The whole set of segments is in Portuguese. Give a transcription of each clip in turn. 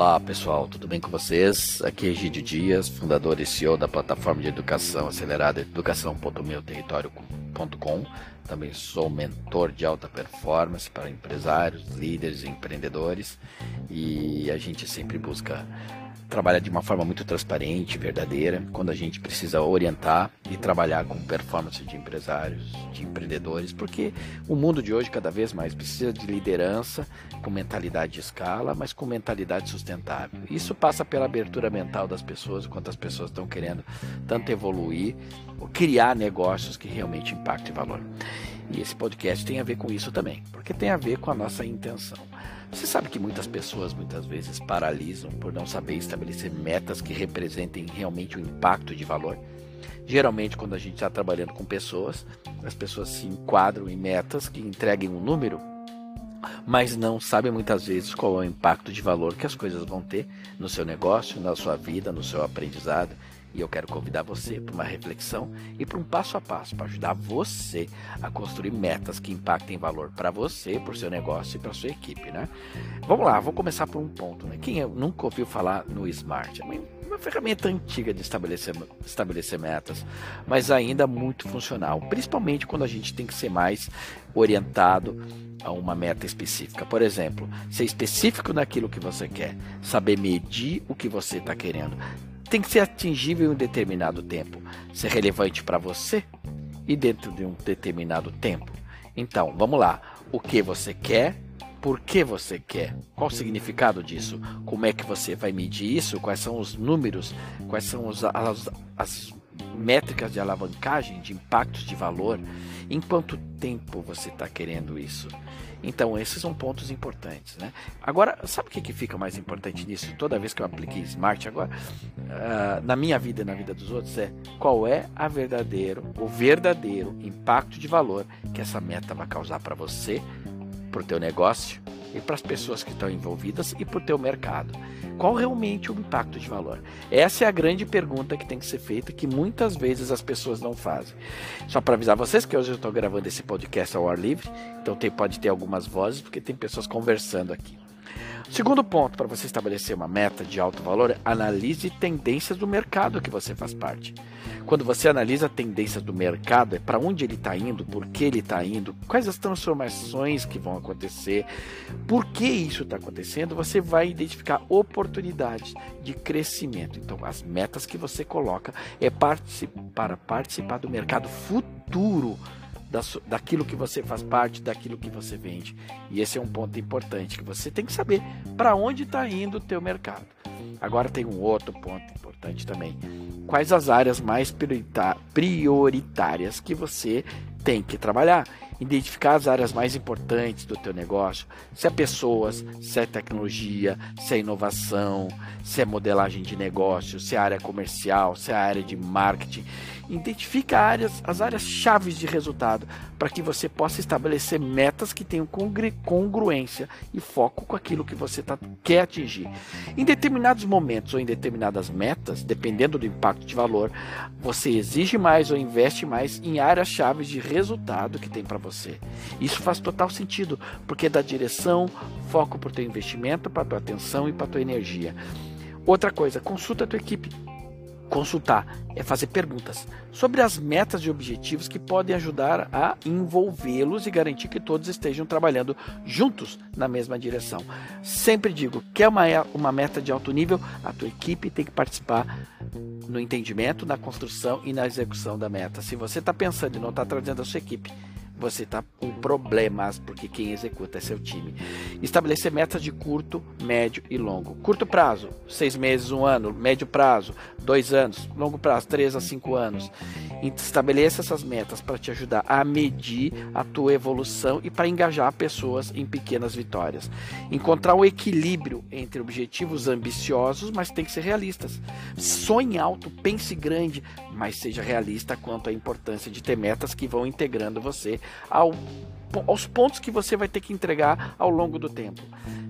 Olá pessoal, tudo bem com vocês? Aqui é Egídio Dias, fundador e CEO da plataforma de educação acelerada educação.meuterritório.com. Também sou mentor de alta performance para empresários, líderes e empreendedores e a gente sempre busca trabalha de uma forma muito transparente, verdadeira, quando a gente precisa orientar e trabalhar com performance de empresários, de empreendedores, porque o mundo de hoje cada vez mais precisa de liderança com mentalidade de escala, mas com mentalidade sustentável. Isso passa pela abertura mental das pessoas, quanto as pessoas estão querendo tanto evoluir ou criar negócios que realmente impactem valor. E esse podcast tem a ver com isso também, porque tem a ver com a nossa intenção. Você sabe que muitas pessoas muitas vezes paralisam por não saber estabelecer metas que representem realmente o impacto de valor. Geralmente, quando a gente está trabalhando com pessoas, as pessoas se enquadram em metas que entreguem um número, mas não sabem muitas vezes qual é o impacto de valor que as coisas vão ter no seu negócio, na sua vida, no seu aprendizado e eu quero convidar você para uma reflexão e para um passo a passo para ajudar você a construir metas que impactem valor para você, para o seu negócio e para sua equipe, né? Vamos lá, vou começar por um ponto, né? Quem nunca ouviu falar no Smart? É uma ferramenta antiga de estabelecer, estabelecer metas, mas ainda muito funcional, principalmente quando a gente tem que ser mais orientado a uma meta específica. Por exemplo, ser específico naquilo que você quer, saber medir o que você está querendo, tem que ser atingível em um determinado tempo, ser relevante para você e dentro de um determinado tempo. Então, vamos lá. O que você quer? Por que você quer? Qual o significado disso? Como é que você vai medir isso? Quais são os números? Quais são os, as, as métricas de alavancagem, de impactos de valor? Em quanto tempo você está querendo isso? Então, esses são pontos importantes. Né? Agora, sabe o que, que fica mais importante nisso? Toda vez que eu apliquei Smart agora, uh, na minha vida e na vida dos outros, é qual é a verdadeiro, o verdadeiro impacto de valor que essa meta vai causar para você, para o teu negócio e para as pessoas que estão envolvidas e para o teu mercado. Qual realmente o impacto de valor? Essa é a grande pergunta que tem que ser feita, que muitas vezes as pessoas não fazem. Só para avisar vocês que hoje eu estou gravando esse podcast ao ar livre, então tem, pode ter algumas vozes, porque tem pessoas conversando aqui. Segundo ponto para você estabelecer uma meta de alto valor, analise tendências do mercado que você faz parte. Quando você analisa tendências do mercado, é para onde ele está indo, por que ele está indo, quais as transformações que vão acontecer, por que isso está acontecendo, você vai identificar oportunidades de crescimento. Então, as metas que você coloca é para participar do mercado futuro da, daquilo que você faz parte, daquilo que você vende. E esse é um ponto importante que você tem que saber para onde está indo o teu mercado. Agora tem um outro ponto importante também. Quais as áreas mais prioritárias que você tem que trabalhar? Identificar as áreas mais importantes do teu negócio, se é pessoas, se é tecnologia, se é inovação, se é modelagem de negócio, se é área comercial, se é área de marketing Identifica áreas, as áreas chaves de resultado para que você possa estabelecer metas que tenham congruência e foco com aquilo que você tá, quer atingir. Em determinados momentos ou em determinadas metas, dependendo do impacto de valor, você exige mais ou investe mais em áreas chaves de resultado que tem para você. Isso faz total sentido, porque dá direção, foco para o teu investimento, para tua atenção e para tua energia. Outra coisa, consulta a tua equipe Consultar é fazer perguntas sobre as metas e objetivos que podem ajudar a envolvê-los e garantir que todos estejam trabalhando juntos na mesma direção. Sempre digo, quer uma, uma meta de alto nível, a tua equipe tem que participar no entendimento, na construção e na execução da meta. Se você está pensando e não está trazendo a sua equipe você está com problemas, porque quem executa é seu time. Estabelecer metas de curto, médio e longo. Curto prazo, seis meses, um ano. Médio prazo, dois anos. Longo prazo, três a cinco anos. Estabeleça essas metas para te ajudar a medir a tua evolução e para engajar pessoas em pequenas vitórias. Encontrar o equilíbrio entre objetivos ambiciosos, mas tem que ser realistas. Sonhe alto, pense grande, mas seja realista quanto à importância de ter metas que vão integrando você ao, aos pontos que você vai ter que entregar ao longo do tempo.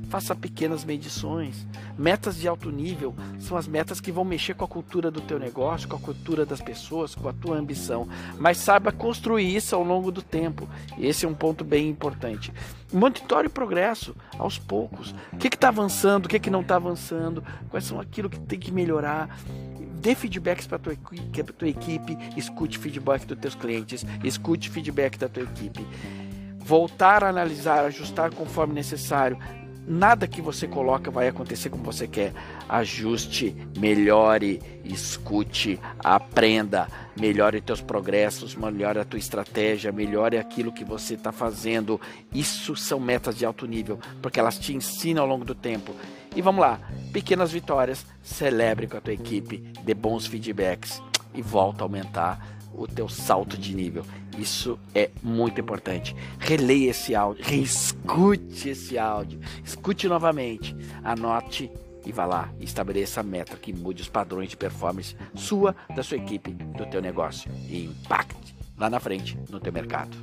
faça pequenas medições. Metas de alto nível são as metas que vão mexer com a cultura do teu negócio, com a cultura das pessoas, com a tua ambição. Mas saiba construir isso ao longo do tempo. Esse é um ponto bem importante. Monitore o progresso aos poucos. O que está avançando, o que, que não está avançando, quais são aquilo que tem que melhorar dê feedbacks para tua, tua equipe, escute feedback dos teus clientes, escute feedback da tua equipe. Voltar a analisar, ajustar conforme necessário. Nada que você coloca vai acontecer como você quer. Ajuste, melhore, escute, aprenda, melhore teus progressos, melhore a tua estratégia, melhore aquilo que você está fazendo. Isso são metas de alto nível, porque elas te ensinam ao longo do tempo. E vamos lá, pequenas vitórias, celebre com a tua equipe, dê bons feedbacks e volta a aumentar o teu salto de nível. Isso é muito importante. Releia esse áudio, reescute esse áudio, escute novamente, anote e vá lá estabeleça a meta que mude os padrões de performance sua, da sua equipe, do teu negócio e impacte lá na frente no teu mercado.